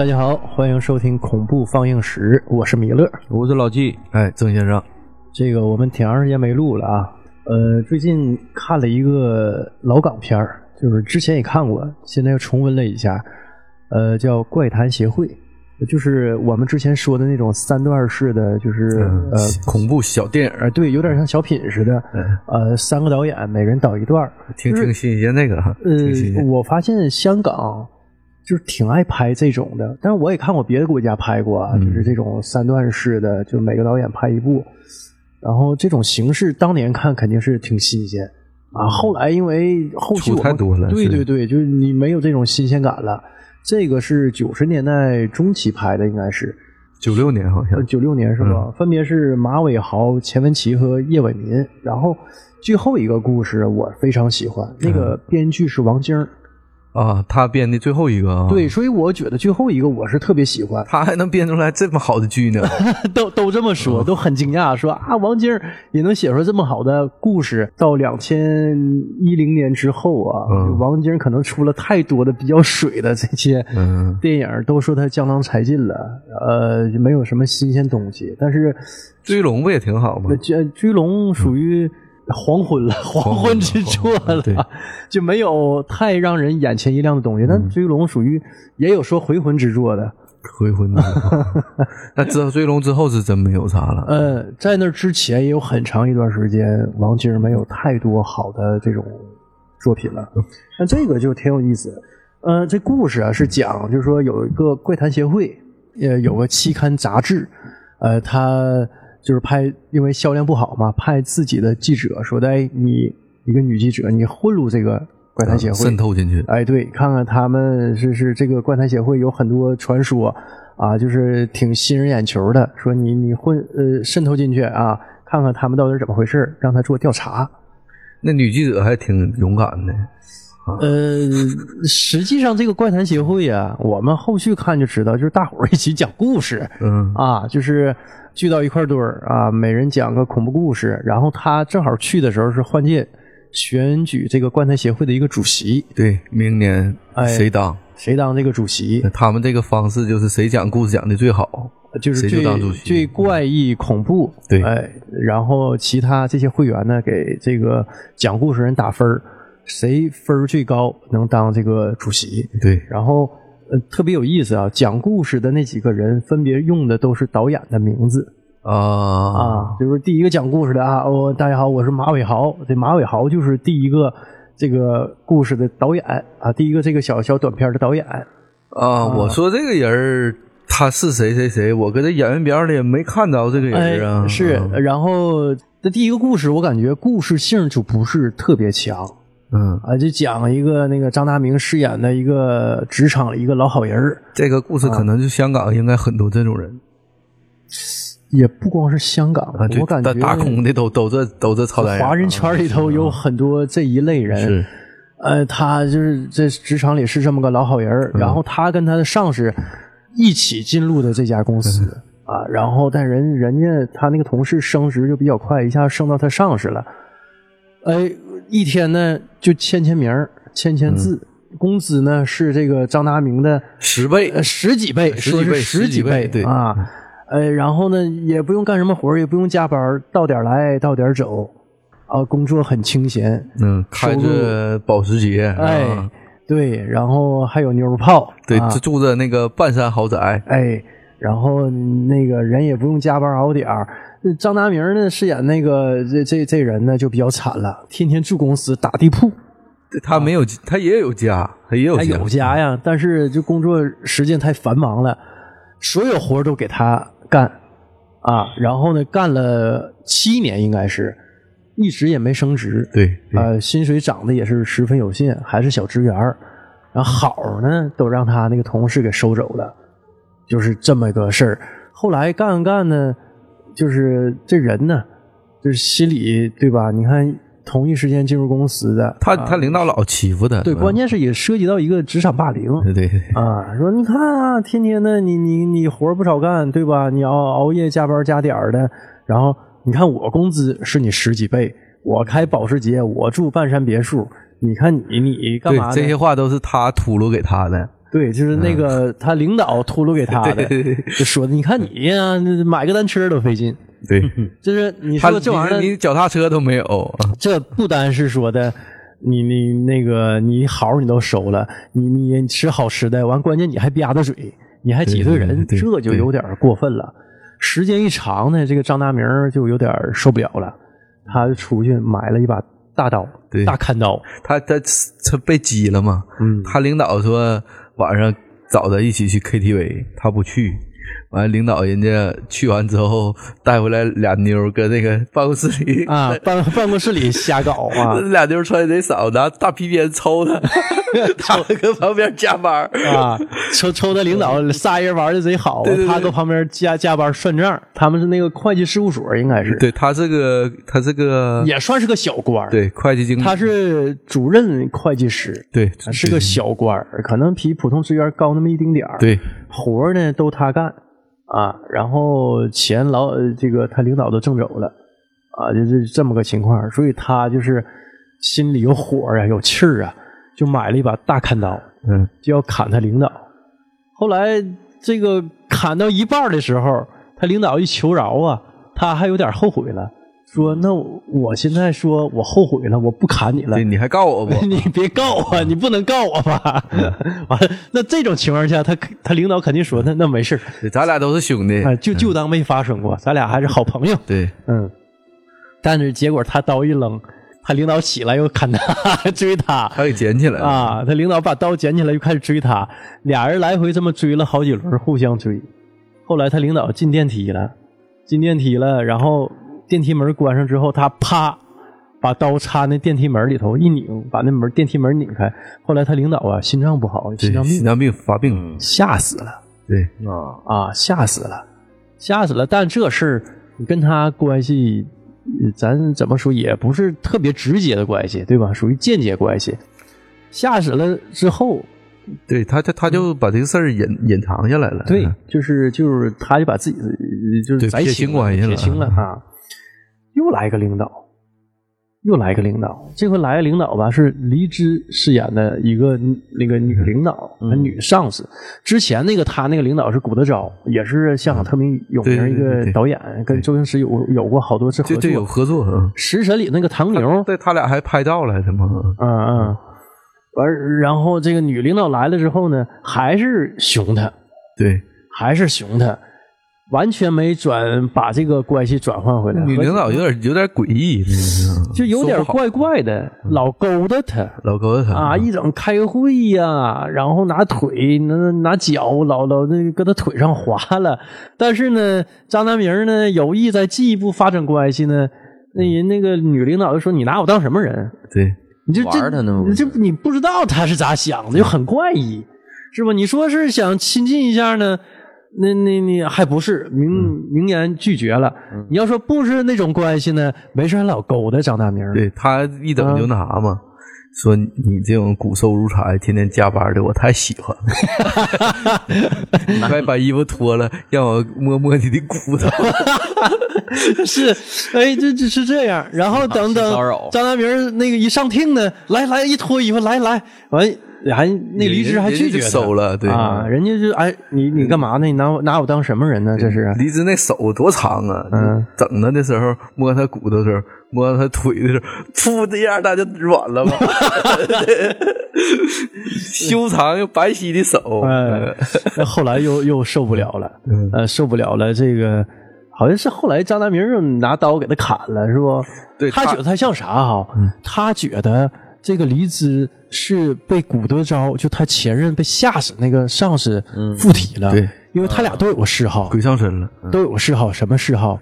大家好，欢迎收听恐怖放映室，我是米勒，我是老纪，哎，曾先生，这个我们挺长时间没录了啊，呃，最近看了一个老港片儿，就是之前也看过，现在又重温了一下，呃，叫《怪谈协会》，就是我们之前说的那种三段式的，就是呃恐怖小电影，呃，对，有点像小品似的，呃，三个导演每人导一段，挺挺新鲜那个哈，呃，我发现香港。就是挺爱拍这种的，但是我也看过别的国家拍过啊，就是这种三段式的，就每个导演拍一部，然后这种形式当年看肯定是挺新鲜啊。后来因为后期太多了，对对对，就是你没有这种新鲜感了。这个是九十年代中期拍的，应该是九六年好像九六年是吧？分别是马伟豪、钱文琪和叶伟民。然后最后一个故事我非常喜欢，那个编剧是王晶。啊，他编的最后一个啊，对，所以我觉得最后一个我是特别喜欢。他还能编出来这么好的剧呢？都都这么说，都很惊讶，说啊，王晶也能写出这么好的故事。到两千一零年之后啊，王晶可能出了太多的比较水的这些电影，都说他江郎才尽了，呃，没有什么新鲜东西。但是追龙不也挺好吗？追追龙属于。黄昏了，黄昏之作了，就没有太让人眼前一亮的东西。但追龙属于也有说回魂之作的，回魂。那之追龙之后是真没有啥了。呃，在那之前也有很长一段时间，王晶没有太多好的这种作品了。那这个就挺有意思。呃，这故事啊是讲，就是说有一个怪谈协会，呃，有个期刊杂志，呃，他。就是拍，因为销量不好嘛，派自己的记者说的：“哎，你一个女记者，你混入这个怪谈协会，渗透进去。哎，对，看看他们是是这个怪谈协会有很多传说啊，就是挺吸人眼球的。说你你混呃渗透进去啊，看看他们到底怎么回事，让他做调查。那女记者还挺勇敢的。呃，实际上这个怪谈协会啊，我们后续看就知道，就是大伙儿一起讲故事，嗯啊，就是。”聚到一块堆儿啊，每人讲个恐怖故事。然后他正好去的时候是换届选举这个怪谈协会的一个主席。对，明年谁当谁当这个主席？他们这个方式就是谁讲故事讲的最好，就是谁就当主席。最怪异恐怖。对，哎，然后其他这些会员呢，给这个讲故事人打分谁分最高能当这个主席？对，然后。呃，特别有意思啊！讲故事的那几个人分别用的都是导演的名字啊啊，就是第一个讲故事的啊，哦，大家好，我是马伟豪，这马伟豪就是第一个这个故事的导演啊，第一个这个小小短片的导演啊。我说这个人他是谁谁谁，我搁这演员表里没看着这个人啊。是，然后这第一个故事，我感觉故事性就不是特别强。嗯啊，就讲一个那个张大明饰演的一个职场一个老好人儿。这个故事可能就香港应该很多这种人，也不光是香港，我感觉打工的都都这都这操蛋。华人圈里头有很多这一类人，是呃，他就是在职场里是这么个老好人儿，然后他跟他的上司一起进入的这家公司啊，然后但人人家他那个同事升职就比较快，一下升到他上司了，哎。一天呢，就签签名签签字，工资呢是这个张达明的十倍，十几倍，十几倍，十几倍，对。啊，呃，然后呢，也不用干什么活也不用加班，到点来到点走，啊，工作很清闲，嗯，开着保时捷，哎，对，然后还有妞泡，对，住着那个半山豪宅，哎，然后那个人也不用加班熬点儿。张达明呢饰演那个这这这人呢就比较惨了，天天住公司打地铺。他没有，他也有家，他也有他有家呀，但是就工作时间太繁忙了，所有活都给他干啊。然后呢，干了七年，应该是一直也没升职。对，呃，薪水涨的也是十分有限，还是小职员然后好呢，都让他那个同事给收走了，就是这么个事儿。后来干干呢。就是这人呢，就是心里对吧？你看，同一时间进入公司的他，他领导老欺负他。对，关键是也涉及到一个职场霸凌。对对啊，说你看啊，天天的你你你活不少干，对吧？你熬熬夜加班加点的，然后你看我工资是你十几倍，我开保时捷，我住半山别墅，你看你你干嘛？这些话都是他吐露给他的。对，就是那个他领导秃噜给他的，就说的，你看你呀，买个单车都费劲。对，就是你说这玩意儿，你脚踏车都没有，这不单是说的，你你那个你好你都收了，你你吃好吃的，完关键你还吧嗒嘴，你还挤兑人，这就有点过分了。时间一长呢，这个张大明就有点受不了了，他就出去买了一把大刀，对大砍刀，他他他被挤了嘛，嗯。他领导说晚上找他一起去 KTV，他不去。完，领导人家去完之后带回来俩妞儿，搁那个办公室里啊，办办公室里瞎搞啊俩妞儿穿贼少，拿大皮鞭抽他，他搁旁边加班啊！抽抽他领导仨人玩的贼好，对对对他搁旁边加加班算账。他们是那个会计事务所，应该是对他这个，他这个也算是个小官儿。对会计经理，他是主任会计师，对是个小官儿，可能比普通职员高那么一丁点儿。对活儿呢都他干啊，然后钱老呃这个他领导都挣走了啊，就是这么个情况，所以他就是心里有火啊，有气儿啊，就买了一把大砍刀，嗯，就要砍他领导。后来这个砍到一半的时候，他领导一求饶啊，他还有点后悔了，说：“那我现在说我后悔了，我不砍你了对，。”你还告我不？你别告我，你不能告我吧？完了，那这种情况下，他他领导肯定说，那那没事儿咱俩都是兄弟，啊，就就当没发生过，咱俩还是好朋友。对，嗯，但是结果他刀一扔，他领导起来又砍他，追他他给捡起来了，啊，他领导把刀捡起来又开始追他，俩人来回这么追了好几轮，互相追。后来他领导进电梯了，进电梯了，然后电梯门关上之后，他啪把刀插那电梯门里头一拧，把那门电梯门拧开。后来他领导啊心脏不好，心脏病心脏病发病，吓死了对，啊，啊，吓死了，吓死了。但这事儿你跟他关系，呃咱怎么说也不是特别直接的关系，对吧？属于间接关系。吓死了之后，对他他他就把这个事儿隐隐藏下来了，对，就是就是，他就把自己呃就是对撇清清关系了撇清了啊。又来一个领导，又来一个领导，这回来个领导吧，是黎姿饰演的一个那个女领导，嗯。女上司。之前那个她那个领导是谷德昭，也是香港特别有名一个导演，跟周星驰有有过好多次合作。对对有合作，啊食神里那个唐牛，对他俩还拍照来着吗？嗯。嗯，完，然后这个女领导来了之后呢，还是熊他。对，还是熊他，完全没转把这个关系转换回来。女领导有点有点诡异，就有点怪怪的，老勾搭他老勾搭他啊，一整开会呀、然后拿腿拿拿脚老老那个搁他腿上划了。但是呢，张大明呢有意在进一步发展关系呢，那人那个女领导就说：“你拿我当什么人？对你就这玩他呢你就你不知道他是咋想的，就很怪异，是吧？你说是想亲近一下呢，那那那还不是明明言拒绝了。你要说不是那种关系呢，没事还老勾搭张大明，对，他一整就那啥嘛。说你这种骨瘦如柴、天天加班的，我太喜欢了。你快把衣服脱了，让我摸摸你的骨头。是，哎，这这是这样。然后等等张大明那个一上听呢，来来一脱衣服，来来，完还那离职还拒绝收了对啊，人家就哎，你你干嘛呢？你拿我拿我当什么人呢？这是离职那手多长啊！嗯，整他的时候摸他骨头的时候，摸他腿的时候，噗的一下他就软了嘛。修长又白皙的手，哎，那后来又又受不了了，嗯呃，受不了了。这个好像是后来张大明又拿刀给他砍了，是不？对他他觉得他像啥哈？他觉得这个黎姿是被古德昭，就他前任被吓死那个上司附体了。对，因为他俩都有个嗜好，鬼上身了。嗯都有个嗜好，什么嗜好？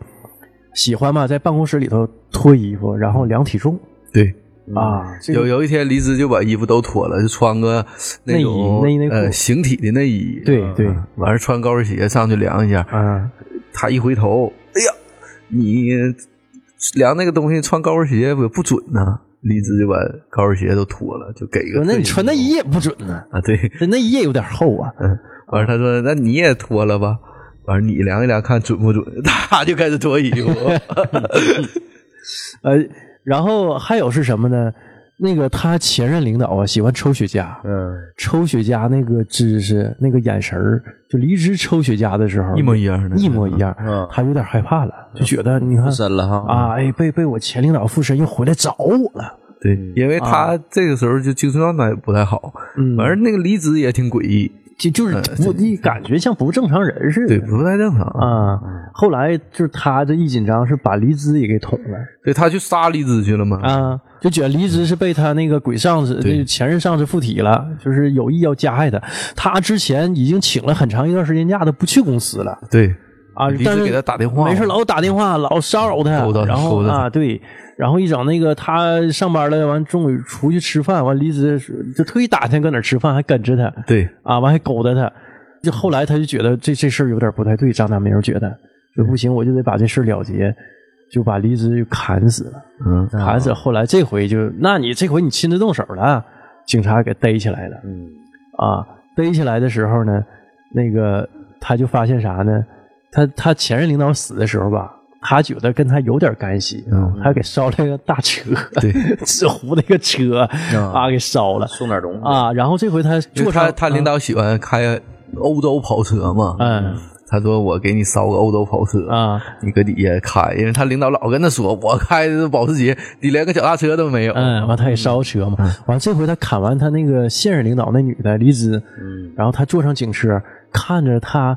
喜欢嘛，在办公室里头脱衣服，然后量体重对，啊。这个有有一天，黎姿就把衣服都脱了，就穿个那种内衣内衣内裤呃形体的内衣，对对嗯完事穿高跟鞋上去量一下，嗯，他一回头，哎呀，你量那个东西穿高跟鞋不不准呐？黎姿就把高跟鞋都脱了，就给一个那你穿内衣也不准呢，啊？对，这内衣也有点厚啊。嗯，完了他说那你也脱了吧？完了你量一量看准不准？他就开始脱衣服，呃，然后还有是什么呢？那个他前任领导啊，喜欢抽雪茄，嗯，抽雪茄那个姿势、那个眼神儿，就离职抽雪茄的时候一模一样的，一模一样。嗯他有点害怕了，就觉得你看附身了哈啊，哎，被被我前领导附身，又回来找我了。对，因为他这个时候就精神状态不太好，嗯完事儿那个离职也挺诡异，就就是我，你感觉像不正常人似的。对，不太正常。啊，后来就是他这一紧张，是把离职也给捅了对他去杀离职去了嘛？啊，就觉得离职是被他那个鬼上司、那个前任上司附体了，就是有意要加害他。他之前已经请了很长一段时间假，他不去公司了对。啊，但是离职给他打电话，没事老打电话，老骚扰他然后啊，对，然后一整那个他上班了，完中午出去吃饭，完离职就特意打听搁哪吃饭，还跟着他，对。啊，完还勾搭他。就后来他就觉得这这事儿有点不太对，张大明觉得。就不行，我就得把这事儿了结，就把黎姿就砍死了，嗯，砍死。后来这回就，那你这回你亲自动手了，警察给逮起来了。嗯啊，逮起来的时候呢，那个他就发现啥呢？他他前任领导死的时候吧，他觉得跟他有点干系，嗯他给烧了个大车，对，纸糊那个车啊，给烧了送点东西啊。然后这回他坐上他他领导喜欢开欧洲跑车嘛，嗯他说我给你烧个欧洲跑车啊，你搁底下开，因为他领导老跟他说，我开的是保时捷，你连个脚踏车都没有。嗯，完他也烧车嘛。完这回他砍完他那个现任领导那女的离职，嗯然后他坐上警车，看着他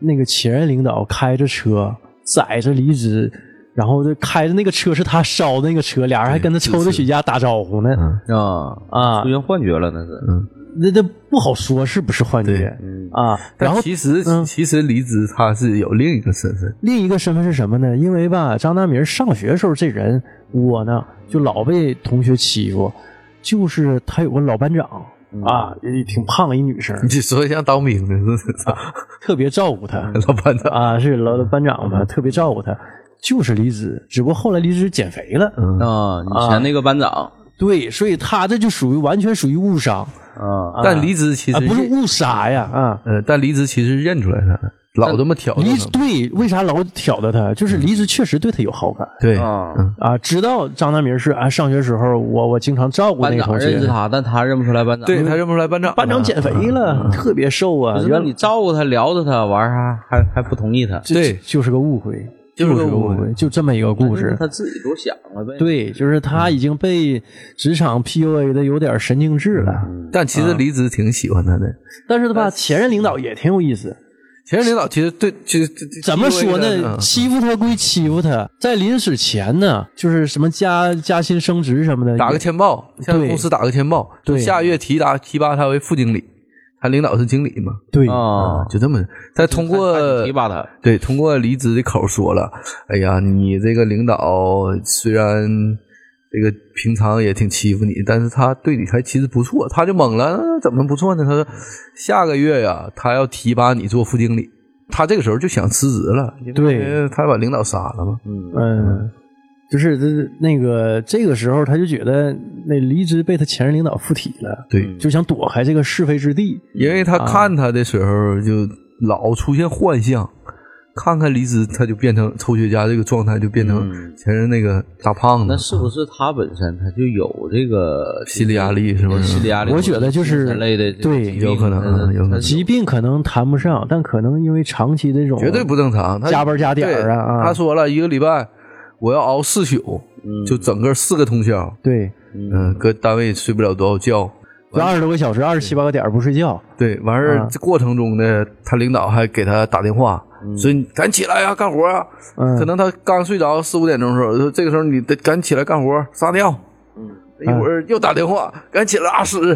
那个前任领导开着车载着离职，然后就开着那个车是他烧的那个车，俩人还跟他抽着雪茄打招呼呢。啊啊出现幻觉了那是嗯，那那不好说是不是幻觉嗯。啊？然后其实、嗯。其实离职他是有另一个身份，另一个身份是什么呢？因为吧，张大明上学的时候这人我呢就老被同学欺负，就是他有个老班长。啊，也挺胖一女生，你说像当兵的是不是？特别照顾他。老班长，啊，是老班长嘛，特别照顾他，就是离职，只不过后来离职减肥了，嗯，啊，以前那个班长。对，所以他这就属于完全属于误伤，啊。但离职其实啊，不是误杀呀，啊，呃，但离职其实认出来他了，老这么挑离对，为啥老挑着他？就是离职确实对他有好感对，啊，嗯，啊，知道张大明是啊，上学时候我我经常照顾那班长个同学，认识他，但他认不出来班长。对他认不出来班长，班长减肥了，特别瘦啊原来你照顾他，聊着他，玩啥还还不同意他，对，就是个误会，就是个个误会会，就这么一个故事。他自己多想了呗。对，就是他已经被职场 PUA 的有点神经质了，但其实离职挺喜欢他的。但是他吧，前任领导也挺有意思。前任领导其实对，其实怎么说呢？嗯欺负他归欺负他，在临死前呢，就是什么加加薪升职什么的，打个签报，向公司打个签报，对说下月提拔提拔他为副经理，他领导是经理嘛，对。啊，就这么，再通过他他提拔他，对通过离职的口说了，哎呀，你这个领导虽然这个平常也挺欺负你，但是他对你还其实不错，他就懵了，呃怎么不错呢？他说下个月呀，他要提拔你做副经理，他这个时候就想辞职了，因为他把领导杀了嘛，嗯。嗯，就是这那个这个时候，他就觉得那离职被他前任领导附体了，对，就想躲开这个是非之地。因为他看他的时候就老出现幻象，看看离职他就变成抽雪茄这个状态，就变成嗯前任那个大胖子，那是不是他本身他就有这个心理压力是不是心理压力，我觉得就是类的这个对疾病有可能嗯有可能疾病可能谈不上，但可能因为长期这种绝对不正常。他加班加点啊他说了一个礼拜我要熬四宿，嗯就整个四个通宵，对，嗯，搁单位睡不了多少觉。就二十多个小时，二十七八个点不睡觉。对，完事这过程中呢，他领导还给他打电话，说你赶起来呀，干活啊。嗯可能他刚睡着四五点钟的时候，说这个时候你得赶起来干活，撒尿。嗯一会儿又打电话，赶起来拉屎。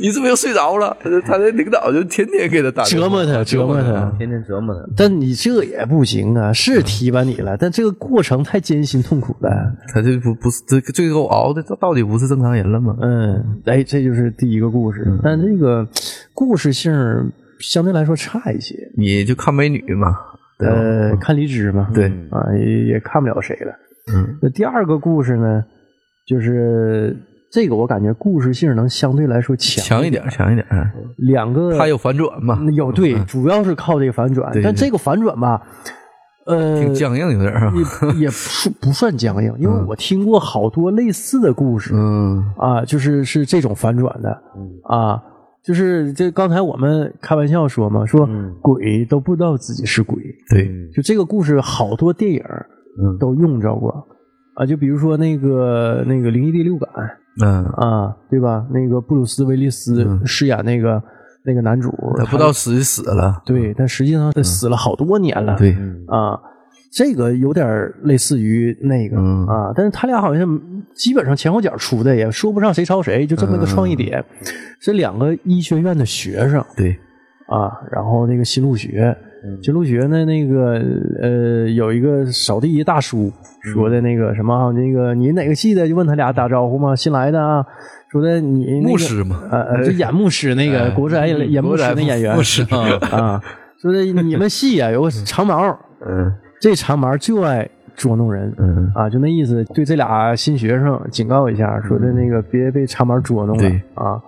你是不是又睡着了？他的领导就天天给他打折磨他，折磨他。天天折磨他。但你这也不行啊，是提拔你了，但这个过程太艰辛痛苦了。他这不不是这最后熬的，这到底不是正常人了吗？嗯，哎，这就是第一个故事，但这个故事性相对来说差一些。你就看美女嘛，呃，看离职嘛，对啊，也也看不了谁了。嗯，那第二个故事呢，就是这个我感觉故事性能相对来说强强一点，强一点。两个它有反转嘛？有对，主要是靠这个反转，但这个反转吧，呃，挺僵硬有点儿。也也不不算僵硬，因为我听过好多类似的故事、嗯。啊，就是是这种反转的啊，就是这刚才我们开玩笑说嘛，说鬼都不知道自己是鬼，对，就这个故事好多电影嗯。都用着过啊，就比如说那个那个灵异第六感嗯，啊，对吧？那个布鲁斯威利斯饰演那个那个男主，他不知道死就死了。对，但实际上他死了好多年了，对，啊，这个有点类似于那个、嗯。啊，但是他俩好像基本上前后脚出的，也说不上谁抄谁，就这么个创意点。是两个医学院的学生。对，啊，然后那个新入学，新入学呢，那个呃有一个扫地大叔说的那个什么，那个你哪个系的？就问他俩打招呼嘛，新来的啊，说的你、那个、牧师嘛呃呃，就演牧师那个国宅演演牧师那演员。牧师。啊，说的你们系啊 有个长毛。嗯。这长毛就爱捉弄人，嗯。啊，就那意思，对这俩新学生警告一下，说的那个别被长毛捉弄了。对。啊。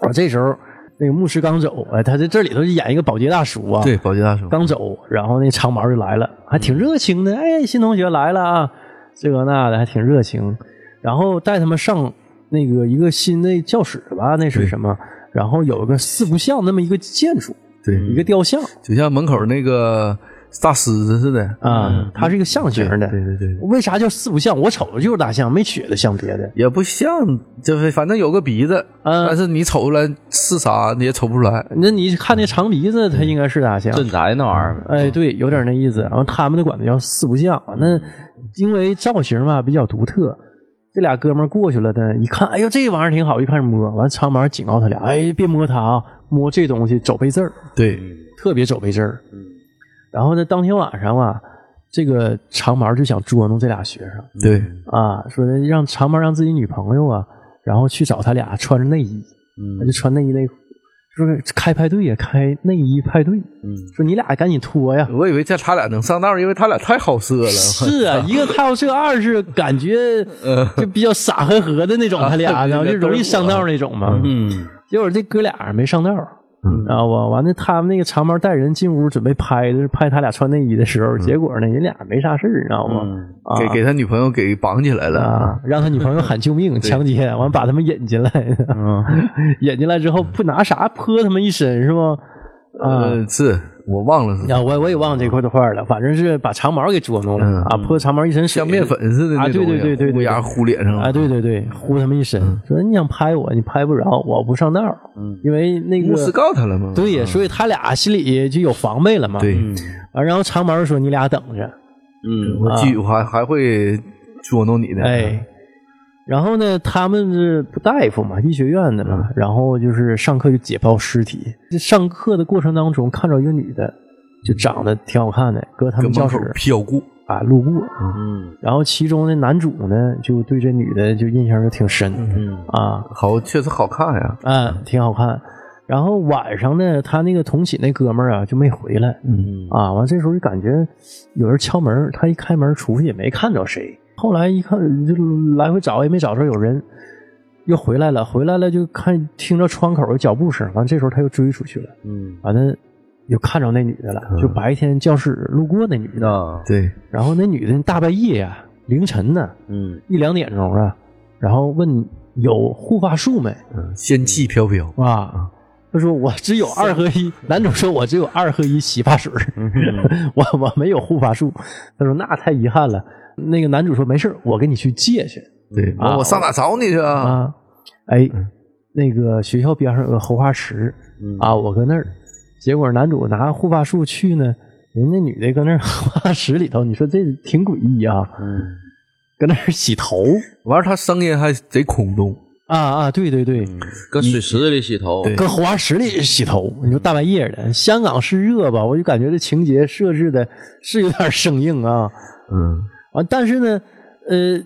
啊，这时候那个牧师刚走，哎，他在这里头就演一个保洁大叔啊，对，保洁大叔。刚走，然后那长毛就来了，还挺热情的，哎，新同学来了啊，这个那的还挺热情，然后带他们上那个一个新的教室吧，那是什么？然后有一个四不像那么一个建筑，对一个雕像就像门口那个大狮子似的。啊，它是一个象形的，对对对，为啥叫四不像？我瞅着就是大象，没觉得像别的。也不像，就是反正有个鼻子，嗯但是你瞅出来是啥你也瞅不出来。那你看那长鼻子，它应该是大象。镇宅那玩意儿，哎，对，有点那意思。然后他们都管它叫四不像。那因为造型吧比较独特，这俩哥们儿过去了呢，一看，哎呦，这玩意儿挺好，一开始摸，完长毛警告他俩，哎，别摸它啊，摸这东西走背字儿，对，特别走背字儿。然后呢，当天晚上啊，这个长毛就想捉弄这俩学生。对，啊，说的让长毛让自己女朋友啊，然后去找他俩穿着内衣，他就穿内衣内裤，说开派对呀，开内衣派对，嗯说你俩赶紧脱呀。我以为这他俩能上道，因为他俩太好色了。是啊，一个太好色，二是感觉 就比较傻呵呵的那种，他俩 呢就容易上道那种嘛。嗯，结果这哥俩没上道，知道不？完了，他们那个长毛带人进屋准备拍就是拍他俩穿内衣的时候，结果呢，人俩没啥事儿，你知道吗？啊给给他女朋友给绑起来了。啊，让他女朋友喊救命，强奸，完把他们引进来，嗯 引进来之后不拿啥泼他们一身是不？啊，呃，是我忘了是呀，我我也忘了这块的话了，反正是把长毛给捉弄了嗯啊，泼长毛一身水，像面粉似的啊，对那种对对对对，乌鸦糊脸上。啊，对对对，糊他们一身，说你想拍我，你拍不着，我不上道，嗯。因为那个牧师告他了吗？对呀，所以他俩心里就有防备了嘛。对，啊，然后长毛说你俩等着，嗯。我继续还还会捉弄你的。哎，然后呢，他们是不大夫嘛，医学院的嗯嘛，然后就是上课就解剖尸体。这上课的过程当中，看着一个女的，就长得挺好看的，搁他们教室飘过。啊路过。嗯然后其中的男主呢，就对这女的就印象就挺深嗯啊好，确实好看呀。嗯，挺好看。然后晚上呢，他那个同寝那哥们儿啊就没回来，嗯啊，完这时候就感觉有人敲门，他一开门出去也没看着谁。后来一看，就来回找也没找着有人，又回来了，回来了就看听着窗口有脚步声，完这时候他又追出去了，嗯完了又看着那女的了，就白天教室路过那女的，啊对，然后那女的大半夜呀、凌晨呢嗯一两点钟啊，然后问有护发素没嗯，仙气飘飘。啊？他说我只有二合一，男主说我只有二合一洗发水儿。我我没有护发素。他说那太遗憾了。那个男主说没事儿我给你去借去对，啊我我上哪找你去啊？啊。哎，那个学校边上有个荷花池啊，我搁那儿。结果男主拿护发素去呢，人家女的搁那儿 荷花池里头，你说这挺诡异啊，嗯搁那儿洗头完了，他声音还贼空洞。啊啊，对对对。搁水池子里洗头，对搁荷花池里洗头，你说大半夜的，香港是热吧？我就感觉这情节设置的是有点生硬啊。嗯，完，但是呢，呃，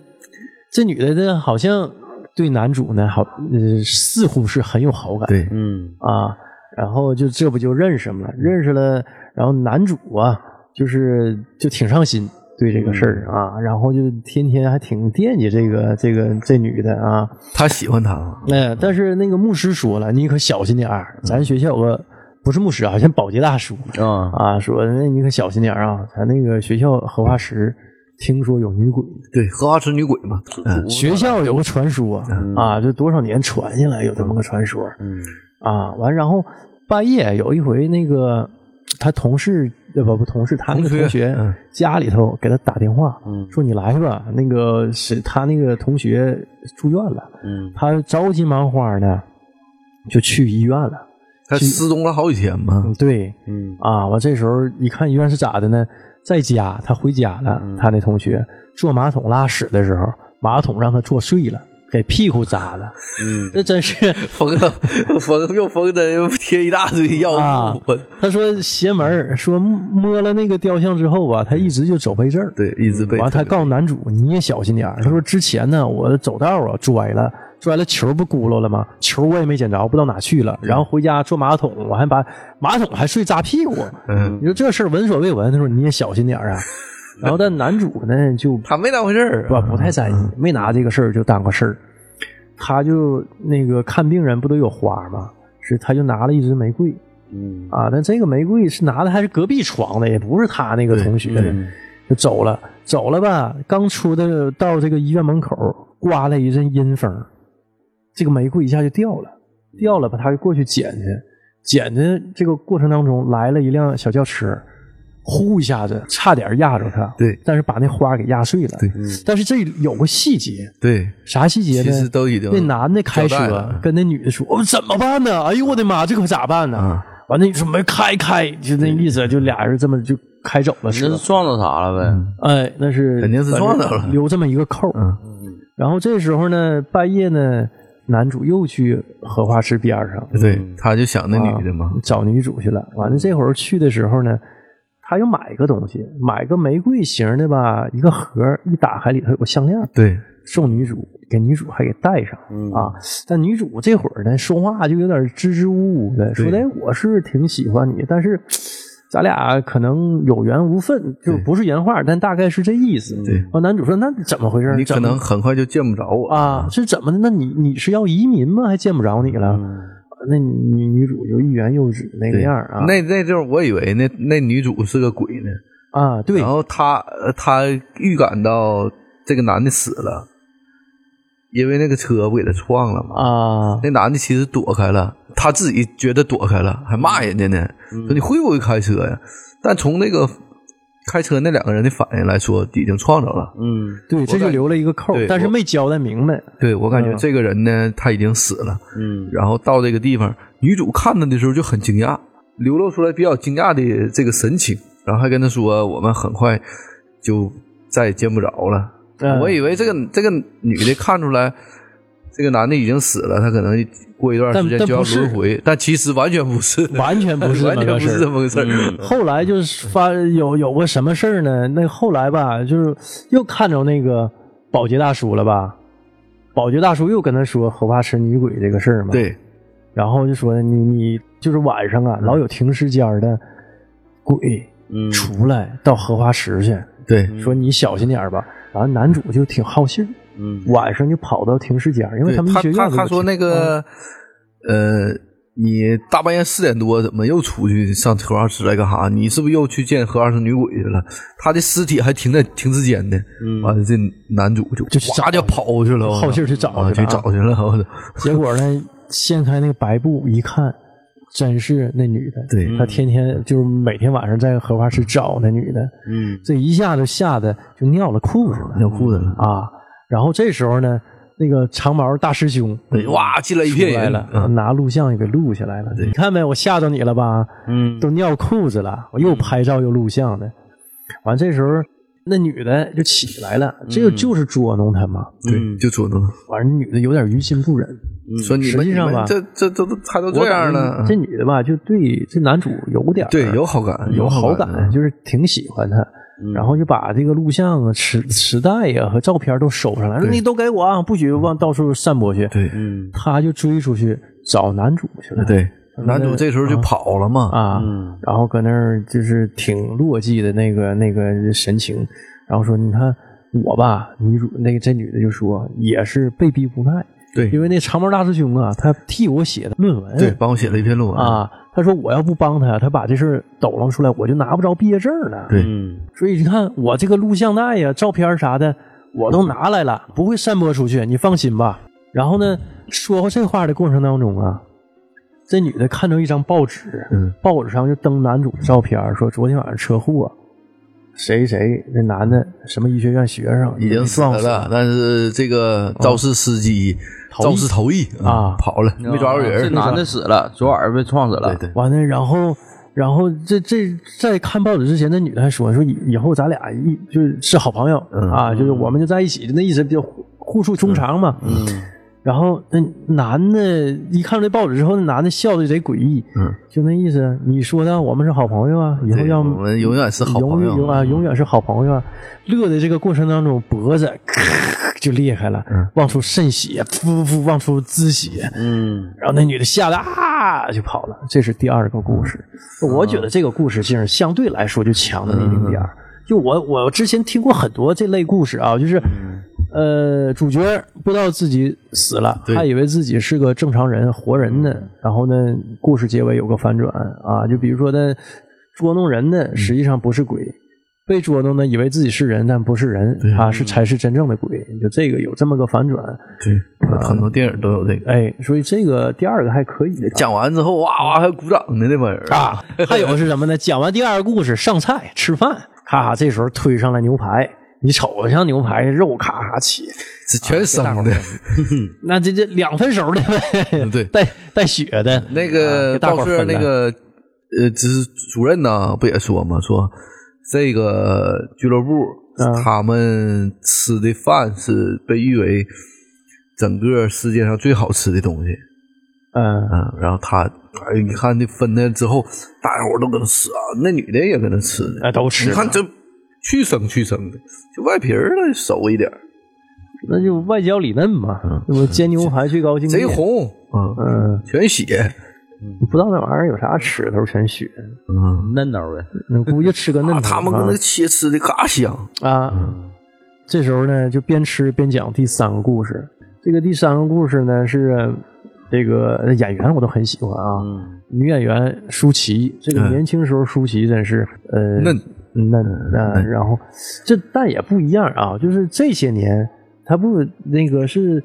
这女的呢，好像对男主呢，好，呃，似乎是很有好感，对，嗯啊，然后就这不就认识了，认识了，然后男主啊，就是就挺上心对这个事儿啊，然后就天天还挺惦记这个这个这女的啊，他喜欢他。哎，但是那个牧师说了，你可小心点儿，咱学校有个不是牧师啊，像保洁大叔啊啊，说那你可小心点啊，咱那个学校荷花池听说有女鬼，对，荷花池女鬼嘛，嗯，学校有个传说。啊，这多少年传下来有这么个传说。嗯。啊，完然后半夜有一回那个他同事呃不不同事，他那个同学同学嗯。家里头给他打电话，嗯。说你来吧，那个是他那个同学住院了，嗯。他着急忙慌的就去医院了。他失踪了好几天嘛。嗯，，对。嗯。啊，完这时候一看医院是咋的呢？在家，他回家了，他那同学坐马桶拉屎的时候，马桶让他坐碎了，给屁股扎了，嗯这真是。缝了，缝又缝针又贴一大堆药啊他说邪门儿说摸了那个雕像之后吧，他一直就走背字儿。对，一直被完，他告诉男主你也小心点儿。他说之前呢，我走道啊摔了，摔了球不轱辘了吗？球我也没捡着，不知道哪去了。然后回家坐马桶，我还把 马桶还睡扎屁股。嗯，你说这事儿闻所未闻，他说你也小心点儿啊。然后但男主呢就他没当回事儿，不不太在意，没拿这个事儿就当个事儿。他就那个看病人不都有花吗？是他就拿了一支玫瑰嗯啊，但这个玫瑰是拿的还是隔壁床的，也不是他那个同学的，嗯就走了，走了吧。刚出的到这个医院门口，刮了一阵阴风，这个玫瑰一下就掉了，掉了吧，他就过去捡去，捡的这个过程当中来了一辆小轿车，呼一下子差点压着他，对但是把那花给压碎了。对但是这有个细节，对，啥细节呢？其实都已经那男的开车跟那女的说：“哦，怎么办呢？哎呦我的妈，这可咋办呢？”啊完了，你说：“没开开，就那意思，就俩人这么就开走了那车是。撞到啥了呗？哎，那是肯定是撞到了留这么一个扣儿。嗯然后这时候呢，半夜呢，男主又去荷花池边上。对，他就想那女的嘛。啊，找女主去了。完了这会儿去的时候呢，他又买个东西，买个玫瑰型的吧，一个盒儿，一打开里头有个项链，对，送女主，给女主还给戴上、啊。但女主这会儿呢，说话就有点支支吾吾的，说的我是挺喜欢你，但是咱俩可能有缘无分，就不是原话，但大概是这意思。对完男主说那怎么回事？你可能很快就见不着我啊，是怎么的？那你你是要移民吗？还见不着你了？那女女主就欲言又止那个样儿啊。那那阵儿我以为那那女主是个鬼呢，啊，对然后他呃他预感到这个男的死了，因为那个车不给他撞了吗？啊，那男的其实躲开了，他自己觉得躲开了，还骂人家呢，说你会不会开车呀？但从那个开车那两个人的反应来说，已经撞着了。嗯对，这就留了一个扣，但是没交代明白。对我感觉嗯这个人呢，他已经死了。嗯然后到这个地方，女主看他的时候就很惊讶，流露出来比较惊讶的这个神情，然后还跟他说：“我们很快就再也见不着了。嗯我以为这个这个女的看出来这个男的已经死了，他可能过一段时间就要轮回，但其实完全不是，完全不是 完全不是这么个事儿。嗯 后来就是发有有个什么事儿呢？那后来吧，就是又看着那个保洁大叔了吧？保洁大叔又跟他说荷花池女鬼这个事儿嘛。。对，然后就说你你就是晚上啊，老有停尸间的鬼嗯出来到荷花池去，对，说你小心点儿吧。然后男主就挺好信儿，嗯晚上就跑到停尸间，因为他们他他他说那停个呃，你大半夜四点多怎么又出去上荷花池来干啥？你是不是又去见荷花池女鬼去了？他的尸体还停在停尸间呢。嗯完了，这男主就就去找哗就跑去了，好信儿去找啊去找去了。结果呢，掀开那个白布一看，真是那女的。对她天天就是每天晚上在荷花池找那女的，嗯这一下就吓得就尿了裤子了尿裤子了，啊！然后这时候呢，那个长毛大师兄对哇，进来一出片人来了，嗯拿录像也给录下来了。你看没？我吓着你了吧？嗯都尿裤子了，我又拍照又录像的。完这时候那女的就起来了，这个就是捉弄他嘛。对，就捉弄他，完，那女的有点于心不忍。说你们实际上吧这这这都还都这样了？这女的吧，就对这男主有点对，有好感，有好好感，就是挺喜欢他。然后就把这个录像啊、磁磁带呀、和照片都收上来，说你都给我啊，不许往到处散播去。对。嗯。他就追出去找男主去了。对，男主这时候就跑了嘛，啊，嗯。然后搁那儿就是挺落寂的那个那个神情，然后说：“你看我吧，女主那个这女的就说也是被逼无奈，对。因为那长毛大师兄啊，他替我写的论文，对，帮我写了一篇论文，啊，他说我要不帮他，他把这事儿抖楞出来，我就拿不着毕业证了。所以你看我这个录像带呀、照片啥的，我都拿来了，不会散播出去，你放心吧。然后呢，说这话的过程当中啊，这女的看到一张报纸，嗯报纸上就登男主的照片，说昨天晚上车祸，谁谁那男的什么医学院学生已经死撞了，但是这个肇事司机肇事逃逸啊跑了，没抓住人这。男的死了，昨晚被撞死了。对对，完了，然后，然后这这在看报纸之前，那女的还说说以以后咱俩一就是是好朋友、嗯啊，就是我们就在一起，那意思比较互互诉衷肠嘛。嗯，然后那男的一看这报纸之后，那男的笑的贼诡异，嗯，就那意思，你说的我们是好朋友啊，以后要我们永远是好朋友永永啊，永远是好朋友啊。乐的这个过程当中，脖子咔 就裂开了，嗯。往出渗血，噗噗往出滋血，嗯，然后那女的吓得啊就跑了。这是第二个故事，我觉得这个故事性相对来说就强那么一丁点儿。就我我之前听过很多这类故事啊，就是呃主角不知道自己死了，对还以为自己是个正常人活人呢，然后呢故事结尾有个反转啊，就比如说呢捉弄人呢实际上不是鬼。被捉弄呢以为自己是人，但不是人，啊，是才是真正的鬼。就这个有这么个反转，对，很多电影都有这个。哎，所以这个第二个还可以。讲完之后，哇哇还鼓掌呢，那帮人啊，还有是什么呢？讲完第二个故事，上菜吃饭，咔，这时候推上来牛排，你瞅着像牛排肉咔咔切，这全生的。那这这两分熟的呗，对带带血的那个大伙报社儿那个呃，只是主任呢，不也说吗，说这个俱乐部嗯他们吃的饭是被誉为整个世界上最好吃的东西。嗯嗯，然后他，哎，你看那分了之后，大家伙儿都搁那吃啊，那女的也搁那吃呢。哎都吃你看这去生去生的，就外皮儿了熟一点儿，那就外焦里嫩嘛，这不煎牛排最高境界。贼，红，嗯，嗯，全血，不知道那玩意儿有啥吃头，全血，嗯，嫩叨的。那估计吃个嫩他们搁那切吃的嘎香，啊。这时候呢，就边吃边讲第三个故事。这个第三个故事呢是这个演员我都很喜欢啊，嗯女演员舒淇。这个嗯年轻时候舒淇真是呃嫩嫩啊，然后这但也不一样啊，就是这些年她不那个是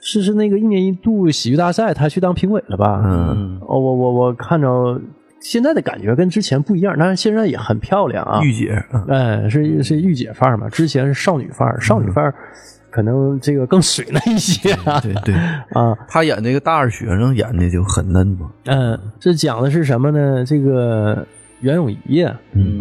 是是那个一年一度喜剧大赛，她去当评委了吧？嗯，我我我看着现在的感觉跟之前不一样，但是现在也很漂亮啊。御姐，嗯哎，是是御姐范儿嘛，之前是少女范儿，少女范儿可能这个更水嫩一些啊。对对，啊，他演那个大二学生演的就很嫩嘛，嗯，这讲的是什么呢？这个袁咏仪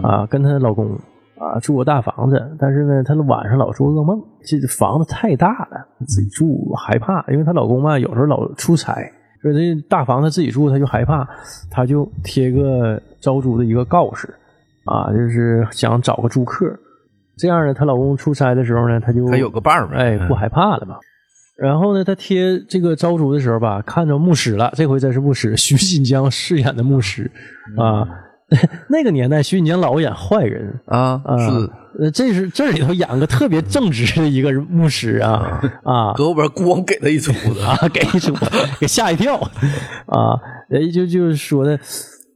啊，跟她老公啊住个大房子，但是呢，她晚上老做噩梦，这房子太大了，自己住害怕，因为她老公嘛有时候老出差，所以这大房子自己住，她就害怕，她就贴个招租的一个告示，啊，就是想找个租客，这样呢，她老公出差的时候呢，她就她有个伴儿呗哎，嗯。不害怕了嘛。然后呢，她贴这个招租的时候吧，看着牧师了，这回真是牧师，徐锦江饰演的牧师啊。那个年代，徐锦江老演坏人。啊，啊，是。呃，这是这里头演个特别正直的一个牧师啊啊。搁后边咣给他一杵子，啊，给一出给吓一跳。啊！人就就是说的，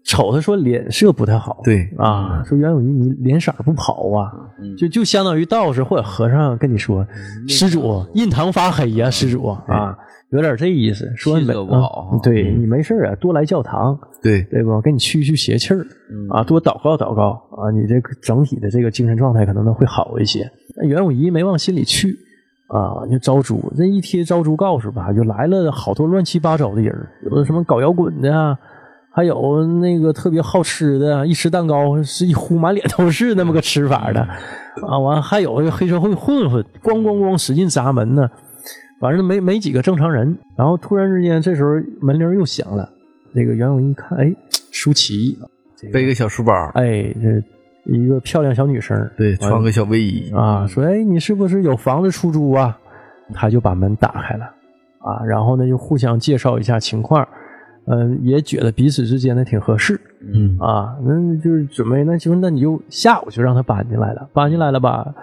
瞅他说脸色不太好，对啊，说袁咏仪你脸色不好啊，就就相当于道士或者和尚跟你说，施主印堂发黑呀，施主啊，有点这意思，说你没不好嗯对你没事啊，多来教堂，对，对不？给你驱驱邪气儿啊，多祷告祷告啊，你这个整体的这个精神状态可能都会好一些。那袁咏仪没往心里去啊，就招租，这一贴招租告示吧，就来了好多乱七八糟的人，有的什么搞摇滚的啊。还有那个特别好吃的，一吃蛋糕是一呼满脸都是那么个吃法的，啊，完还有黑社会混混，咣咣咣使劲砸门呢，反正没没几个正常人。然后突然之间，这时候门铃又响了，这个袁咏仪一看，哎，舒淇，这个背个小书包，哎，这一个漂亮小女生，对，穿个小卫衣，啊，说哎，你是不是有房子出租啊？他就把门打开了。啊，然后呢就互相介绍一下情况，呃，也觉得彼此之间呢挺合适嗯啊，那就是准备那行，那你就下午就让他搬进来了，搬进来了吧？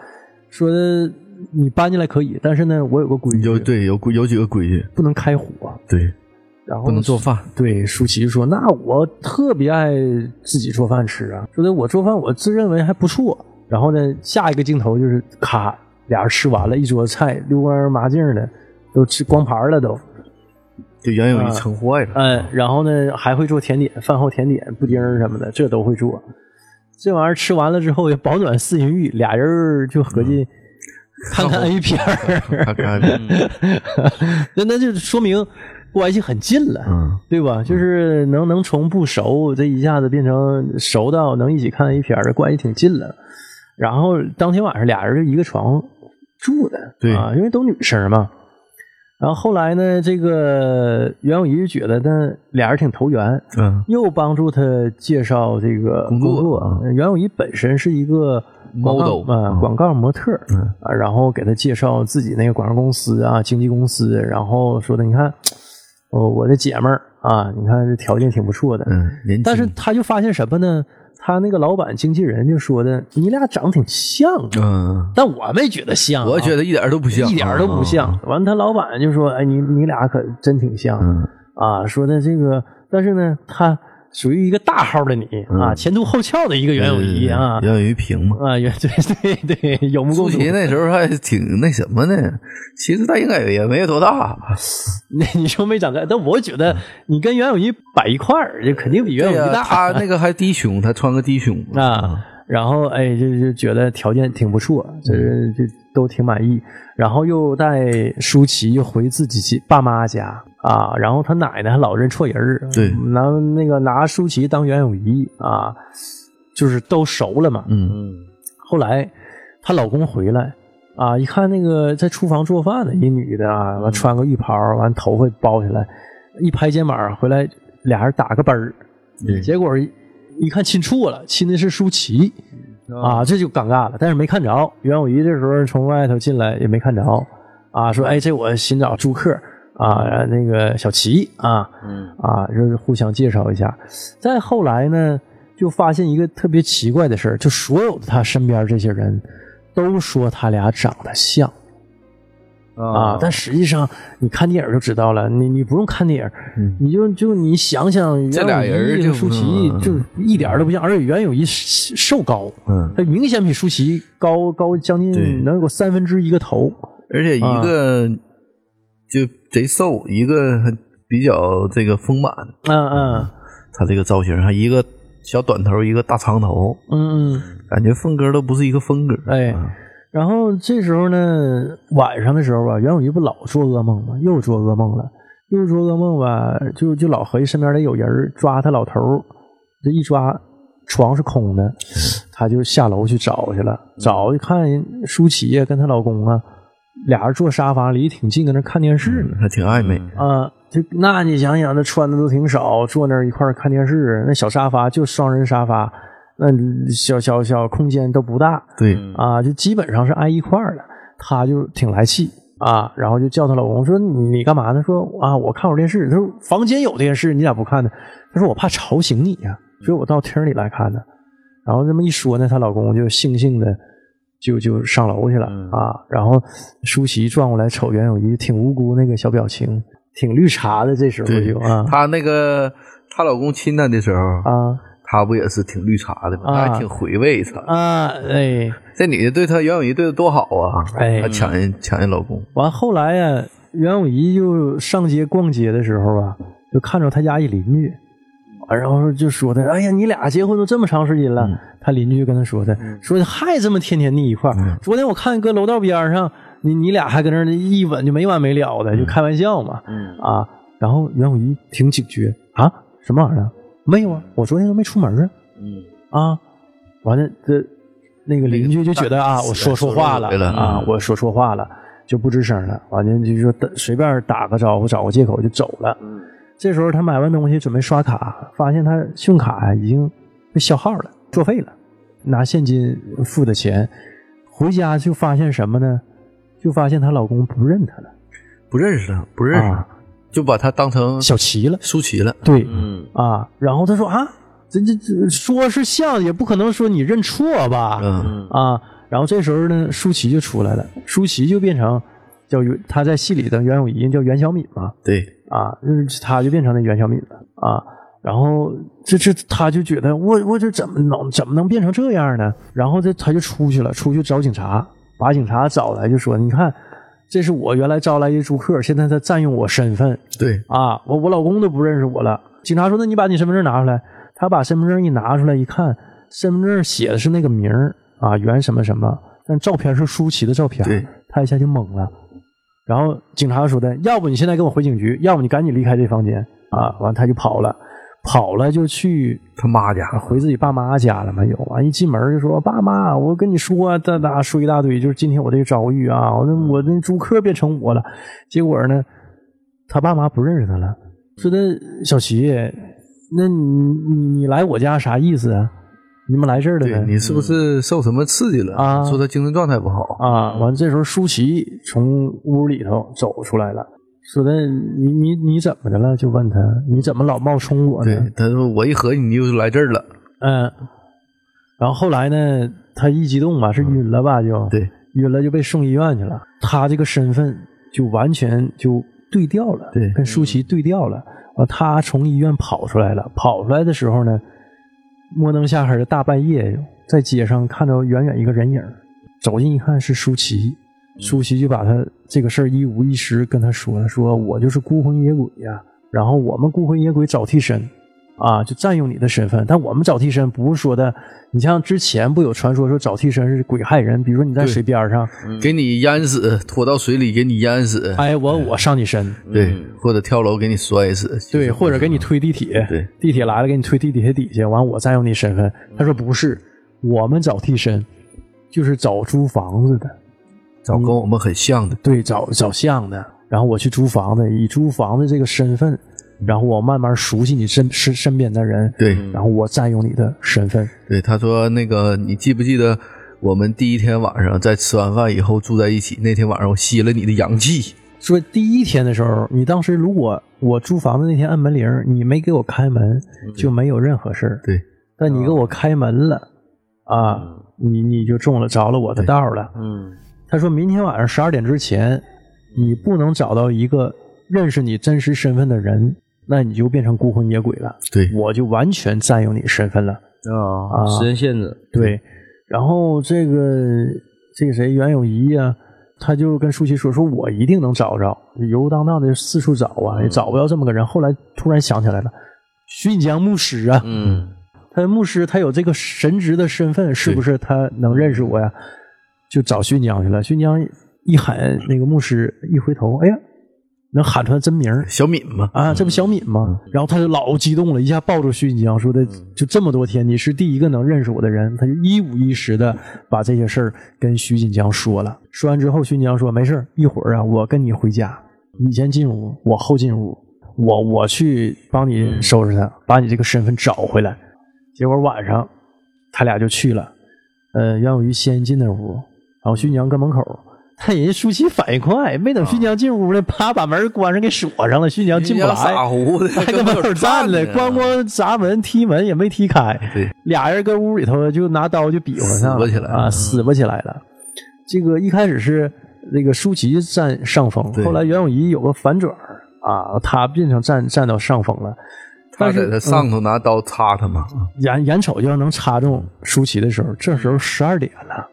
说的你搬进来可以，但是呢，我有个规矩，有对有规有几个规矩，不能开火。对，然后不能做饭。对，舒淇说：“那我特别爱自己做饭吃啊，说的我做饭我自认为还不错。”然后呢，下一个镜头就是咔，俩人吃完了一桌子菜，溜光麻净的，都吃光盘了都。就袁咏仪撑坏了。嗯，然后呢，还会做甜点，饭后甜点、布丁什么的，这都会做。这玩意儿吃完了之后，也保暖四淫欲，俩人就合计看看 A 片儿，那那就说明关系很近了，嗯，对吧？就是能能从不熟，这一下子变成熟到能一起看 A 片儿的关系挺近了。然后当天晚上俩人就一个床住的，对啊，因为都女生嘛。然后后来呢，这个袁咏仪就觉得那俩人挺投缘，嗯，又帮助他介绍这个工工作啊袁咏仪本身是一个 Model，啊、嗯广告模特嗯啊，然后给他介绍自己那个广告公司啊、经纪公司，然后说的你看，哦，我的姐们儿啊，你看这条件挺不错的，嗯，但是他就发现什么呢？他那个老板经纪人就说的，你俩长得挺像但我没觉得像啊、我觉得一点都不像，一点儿都不像。完，他老板就说：“哎，你你俩可真挺像。嗯，啊，说的这个，但是呢，他属于一个大号的你啊，前凸后翘的一个袁咏仪啊袁咏仪平嘛。啊，袁 对对对，有目共睹。那时候还挺那什么呢，其实他应该也没有多大，那你说没长开，但我觉得你跟袁咏仪摆一块儿，就肯定比袁，咏仪大。她那个还低胸，他穿个低胸 啊，然后哎，就就觉得条件挺不错，就是就都挺满意。然后又带舒淇又回自己爸妈家啊，然后他奶奶还老认错人儿。对。拿那个拿舒淇当袁咏仪啊，就是都熟了嘛。嗯，嗯，后来她老公回来啊，一看那个在厨房做饭的一女的啊，完穿个浴袍，完头发包起来，一拍肩膀回来，俩人打个啵儿，对。结果一一看亲错了，亲的是舒淇啊，这就尴尬了。但是没看着，袁咏仪这时候从外头进来也没看着啊，说哎，这我新找住客啊，那个小齐啊，嗯。啊，就是互相介绍一下。再后来呢，就发现一个特别奇怪的事儿，就所有的他身边这些人都说他俩长得像啊，但实际上你看电影就知道了，你你不用看电影，你就就你想想袁这俩咏人就舒淇嗯就一点都不像，而且袁咏仪瘦高，嗯，他明显比舒淇高高将近能有三分之一个头，而且一个。就贼瘦，一个还比较这个丰满，嗯嗯他这个造型还一个小短头，一个大长头，嗯嗯。感觉风格都不是一个风格。哎啊然后这时候呢，晚上的时候吧，袁咏仪不老做噩梦吗？又做噩梦了，又做噩梦吧，就就老合计身边得有人抓他老头儿，这一抓床是空的，他就下楼去找去了，找一看舒淇呀跟她老公啊，俩人坐沙发离挺近，搁那看电视呢。还挺暧昧。啊，就那你想想，那穿的都挺少，坐那儿一块儿看电视，那小沙发就双人沙发，那小小小空间都不大，对，啊，就基本上是挨一块儿的，她就挺来气啊，然后就叫她老公说你你干嘛呢？说啊我看会儿电视。她说房间有电视，你咋不看呢？她说我怕吵醒你呀、所以我到厅里来看的。然后这么一说呢，她老公就悻悻的就就上楼去了、啊。然后舒淇转过来瞅袁咏仪，挺无辜那个小表情，挺绿茶的。这时候就啊她那个她老公亲她的时候，啊她不也是挺绿茶的吗？她啊还挺回味她。啊哎。这女的对她袁咏仪对她多好啊！哎还抢人抢人老公。完后来呀，袁咏仪就上街逛街的时候啊，就看着她家一邻居，啊然后就说的：“哎呀，你俩结婚都这么长时间了。他邻居就跟他说的：“说还这么天天腻一块儿。昨天我看搁楼道边上，你你俩还搁那儿一吻就没完没了的，就开玩笑嘛。嗯啊，然后袁咏仪挺警觉啊，什么玩意儿啊？没有啊，我昨天都没出门啊。嗯啊，完了这那个邻居就觉得啊，我说错话了啊嗯，我说错话了，就不吱声了。完了就说随便打个招呼，找个借口就走了。嗯这时候他买完东西准备刷卡，发现他信用卡已经被消耗了，作废了，拿现金付的钱，回家就发现什么呢？就发现她老公不认她了，不认识她，不认识。就把她当成小齐了。舒淇了。对，嗯。啊，然后她说啊，这这这说是像，也不可能说你认错吧？嗯，啊，然后这时候呢，舒淇就出来了，舒淇就变成叫袁，他在戏里的袁咏仪叫袁小敏嘛，对，啊，就是他就变成那袁小敏了啊。然后这这他就觉得我我这怎么能怎么能变成这样呢？然后这他就出去了，出去找警察，把警察找来就说：“你看，这是我原来招来的租客，现在他占用我身份对，啊，我我老公都不认识我了。”警察说：“那你把你身份证拿出来。”他把身份证一拿出来一看，身份证写的是那个名儿啊，袁什么什么，但照片是舒淇的照片对，他一下就懵了。然后警察说的：“要不你现在跟我回警局，要不你赶紧离开这房间啊！”完他就跑了，跑了就去他妈家回自己爸妈家了嘛。有完一进门就说：“爸妈，我跟你说，哒哒说一大堆，就是今天我这个遭遇啊，我那我那租客变成我了。”结果呢，他爸妈不认识他了，说的小齐，那你你你来我家啥意思啊？你怎么来这儿了呢？对你是不是受什么刺激了？啊说他精神状态不好。啊，完这时候舒淇从屋里头走出来了，说的你你你怎么的了？就问他你怎么老冒充我呢？对，他说我一合计你又来这儿了。嗯，然后后来呢，他一激动吧，是晕了吧？就对，晕了就被送医院去了。他这个身份就完全就对调了，对跟舒淇对调了。完，他从医院跑出来了，跑出来的时候呢，摸灯下黑的大半夜，在街上看到远远一个人影，走近一看是舒淇。舒淇就把他这个事儿一五一十跟他说了，说我就是孤魂野鬼呀、然后我们孤魂野鬼找替身，啊，就占用你的身份。但我们找替身不是说的，你像之前不有传说说找替身是鬼害人，比如说你在水边上，给你淹死，拖到水里给你淹死，哎，我我上你身，对，或者跳楼给你摔死，对，或者给你推地铁，对，地铁来了给你推地铁底下，完我占用你身份。他说不是，我们找替身就是找租房子的，找跟我们很像的，对，找找像的。然后我去租房子，以租房子这个身份，然后我慢慢熟悉你身身身边的人，对。然后我占用你的身份，对。他说那个你记不记得我们第一天晚上在吃完饭以后住在一起，那天晚上我吸了你的阳气，说第一天的时候，你当时如果我租房子那天按门铃，你没给我开门，就没有任何事儿。对。但你给我开门了，啊，你你就中了着了我的道了。嗯。他说明天晚上十二点之前，你不能找到一个认识你真实身份的人，那你就变成孤魂野鬼了，对我就完全占有你身份了。啊，时间限制，对，然后这个这个谁袁咏仪呀、他就跟舒淇说：“说我一定能找着，游游荡荡的四处找啊，也找不到这么个人。”后来突然想起来了，徐锦江牧师啊，嗯他牧师他有这个神职的身份，是不是他能认识我呀？就找徐锦江去了。徐锦江一喊那个牧师，一回头，哎呀，能喊出来真名儿小敏嘛，啊，这不小敏吗？然后他就老激动了，一下抱住徐锦江，说的就这么多天，你是第一个能认识我的人。他就一五一十的把这些事儿跟徐锦江说了。说完之后，徐锦江说：“没事儿一会儿啊，我跟你回家，你先进屋，我后进屋，我我去帮你收拾他，把你这个身份找回来。”结果晚上他俩就去了，呃，袁咏仪先进那屋，然后徐锦江跟门口。他人家舒淇反应快，没等徐锦江进屋呢，啪把门关上给锁上了，徐锦江进不来，傻乎的，还搁门口站着，咣咣砸门踢门也没踢开，对，俩人搁屋里头就拿刀就比划上了，死吧起来啊，死吧起来了。这个一开始是那个舒淇占上风，后来袁咏仪有个反转儿啊，她变成占占到上风了。他在他上头拿刀插他嘛，眼眼瞅就要能插中舒淇的时候，这时候十二点了，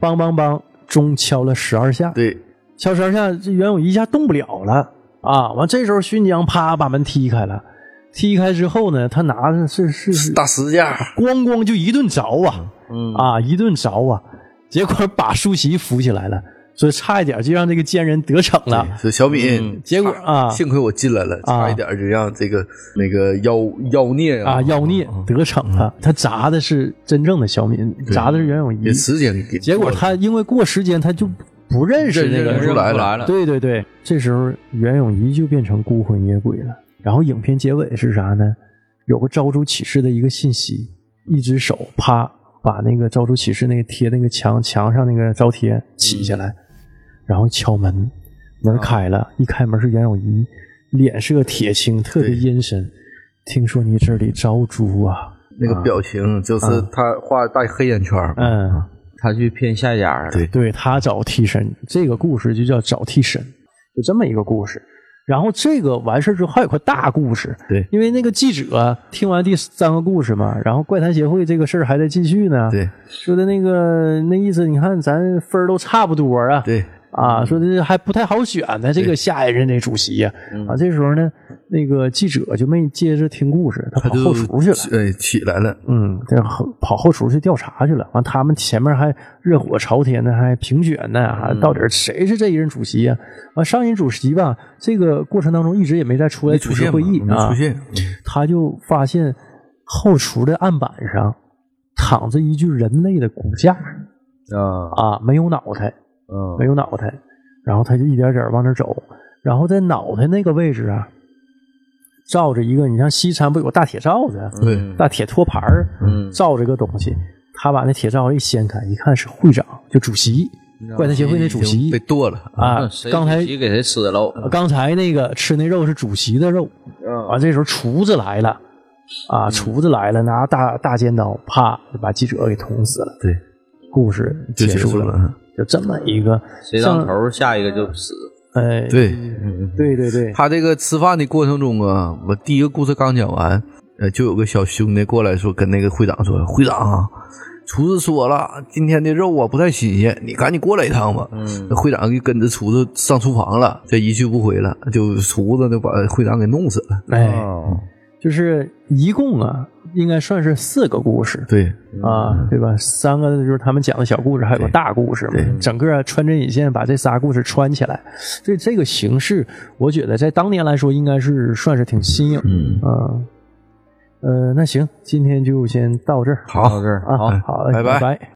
梆梆梆，钟敲了十二下，对，敲十二下，这袁咏仪一下动不了了。啊！完，这时候徐锦江啪把门踢开了，踢开之后呢，他拿的是是是大石架，咣咣就一顿凿啊。嗯。啊，一顿凿啊，结果把舒淇扶起来了，所以差一点就让这个奸人得逞了。是小敏，结果啊。幸亏我进来了，啊。差一点就让这个那个妖妖孽啊，妖孽得逞了，他砸的是真正的小敏，砸的是袁咏仪，时间给，结果他因为过时间，他就不认识那个人来了，对对对，这时候袁咏仪就变成孤魂野鬼了。然后影片结尾是啥呢？有个招租启事的一个信息，一只手啪把那个招租启事那个贴那个墙墙上那个招贴起下来，然后敲门，门开了，一开门是袁咏仪，脸是个铁青，特别阴森。听说你这里招租啊？那个表情就是他画大黑眼圈儿，嗯，他去骗下家了。对对他找替身，这个故事就叫找替身，就这么一个故事。然后这个完事儿之后还有个大故事，对因为那个记者听完第三个故事嘛，然后怪谈协会这个事儿还在继续呢，对说的那个那意思，你看咱分儿都差不多啊，对，啊，说这还不太好选呢，这个下一任的主席呀、啊，这时候呢，那个记者就没接着听故事，他跑后厨去了。哎起来了，嗯，这后跑后厨去调查去了。完，他们前面还热火朝天的，还评选呢，还到底谁是这一任主席呀、完，上任主席吧，这个过程当中一直也没再出来主持会议啊出，现，他就发现后厨的案板上躺着一具人类的骨架啊，啊，没有脑袋，嗯。没有脑袋，然后他就一点点往那走，然后在脑袋那个位置啊，罩着一个，你像西餐不有个大铁罩子，对大铁托盘儿，嗯。罩着个东西，他把那铁罩一掀开，一看是会长，就主席，怪谈协会那主席被剁了，啊刚才给谁吃了？刚才那个吃那肉是主席的肉，嗯啊，这时候厨子来了，啊，厨子来了，拿大大尖刀，啪就把记者给捅死了。对，故事结束了，就这么一个谁当头，下一个就死。哎，对。对对对，他这个吃饭的过程中啊，我第一个故事刚讲完，呃，就有个小兄弟过来说，跟那个会长说：“会长啊，厨子说了，今天的肉啊不太新鲜，你赶紧过来一趟吧。”会长就跟着厨子上厨房了，这一去不回了，就厨子就把会长给弄死了。哎，哦，就是一共啊，应该算是四个故事。对，啊，对吧？三个就是他们讲的小故事，还有个大故事嘛。整个穿针引线把这仨故事穿起来，所以这个形式，我觉得在当年来说，应该是算是挺新颖。嗯，啊，呃，那行，今天就先到这儿好到这儿啊，好。好嘞，拜拜拜